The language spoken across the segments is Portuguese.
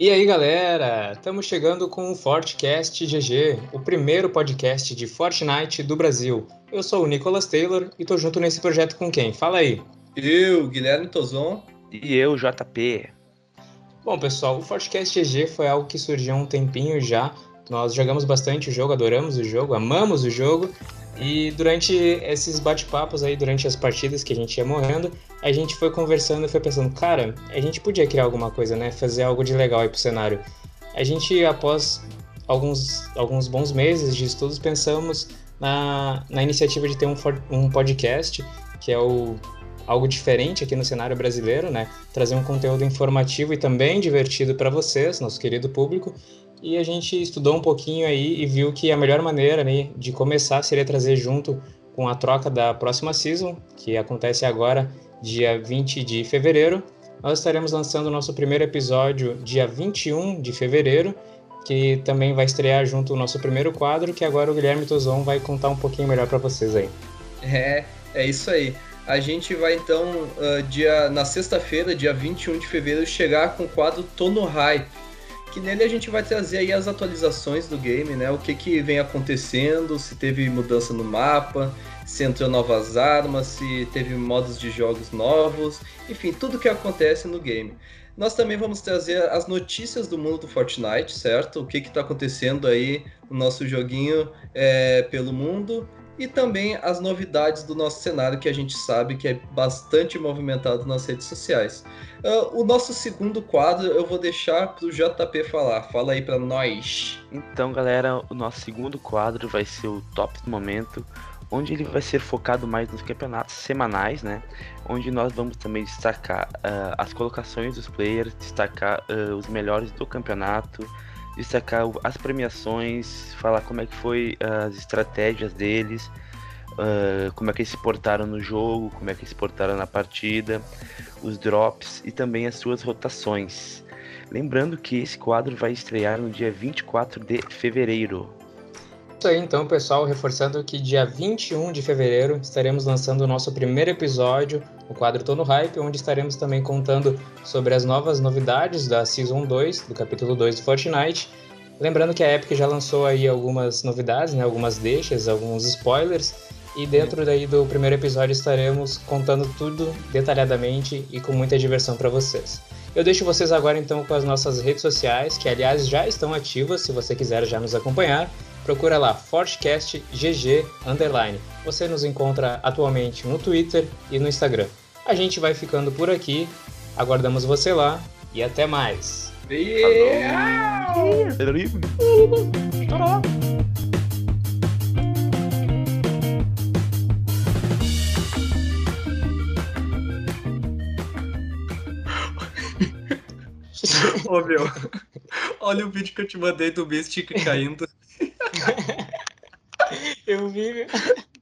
E aí, galera, estamos chegando com o Fortcast GG, o primeiro podcast de Fortnite do Brasil. Eu sou o Nicolas Taylor e tô junto nesse projeto com quem? Fala aí. Eu, Guilherme Tozon. E eu, JP. Bom, pessoal, o Fortcast GG foi algo que surgiu há um tempinho já. Nós jogamos bastante o jogo, adoramos o jogo, amamos o jogo e durante esses bate-papos aí, durante as partidas que a gente ia morrendo, a gente foi conversando e foi pensando, cara, a gente podia criar alguma coisa, né? Fazer algo de legal aí pro cenário. A gente, após alguns, alguns bons meses de estudos, pensamos na, na iniciativa de ter um, um podcast, que é o algo diferente aqui no cenário brasileiro, né? Trazer um conteúdo informativo e também divertido para vocês, nosso querido público, e a gente estudou um pouquinho aí e viu que a melhor maneira né, de começar seria trazer junto com a troca da próxima season, que acontece agora, dia 20 de fevereiro. Nós estaremos lançando o nosso primeiro episódio dia 21 de fevereiro, que também vai estrear junto o nosso primeiro quadro, que agora o Guilherme Tozon vai contar um pouquinho melhor para vocês aí. É, é isso aí. A gente vai então, uh, dia, na sexta-feira, dia 21 de fevereiro, chegar com o quadro Tono Hype que nele a gente vai trazer aí as atualizações do game, né? O que, que vem acontecendo, se teve mudança no mapa, se entrou novas armas, se teve modos de jogos novos, enfim, tudo que acontece no game. Nós também vamos trazer as notícias do mundo do Fortnite, certo? O que está acontecendo aí no nosso joguinho é, pelo mundo e também as novidades do nosso cenário que a gente sabe que é bastante movimentado nas redes sociais. Uh, o nosso segundo quadro eu vou deixar para o JP falar. Fala aí para nós. Então, galera, o nosso segundo quadro vai ser o top do momento, onde ele vai ser focado mais nos campeonatos semanais, né? Onde nós vamos também destacar uh, as colocações dos players, destacar uh, os melhores do campeonato destacar as premiações, falar como é que foi as estratégias deles, uh, como é que eles se portaram no jogo, como é que eles se portaram na partida, os drops e também as suas rotações. Lembrando que esse quadro vai estrear no dia 24 de fevereiro. Isso aí então, pessoal, reforçando que dia 21 de fevereiro estaremos lançando o nosso primeiro episódio, o quadro Tô no Hype, onde estaremos também contando sobre as novas novidades da Season 2, do capítulo 2 do Fortnite. Lembrando que a Epic já lançou aí algumas novidades, né, algumas deixas, alguns spoilers, e dentro daí do primeiro episódio estaremos contando tudo detalhadamente e com muita diversão para vocês. Eu deixo vocês agora então com as nossas redes sociais, que aliás já estão ativas, se você quiser já nos acompanhar procura lá Fortcast GG underline. Você nos encontra atualmente no Twitter e no Instagram. A gente vai ficando por aqui. Aguardamos você lá e até mais. Yeah! Ô meu, olha o vídeo que eu te mandei do Mystic caindo. Eu vi.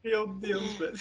Meu Deus, velho.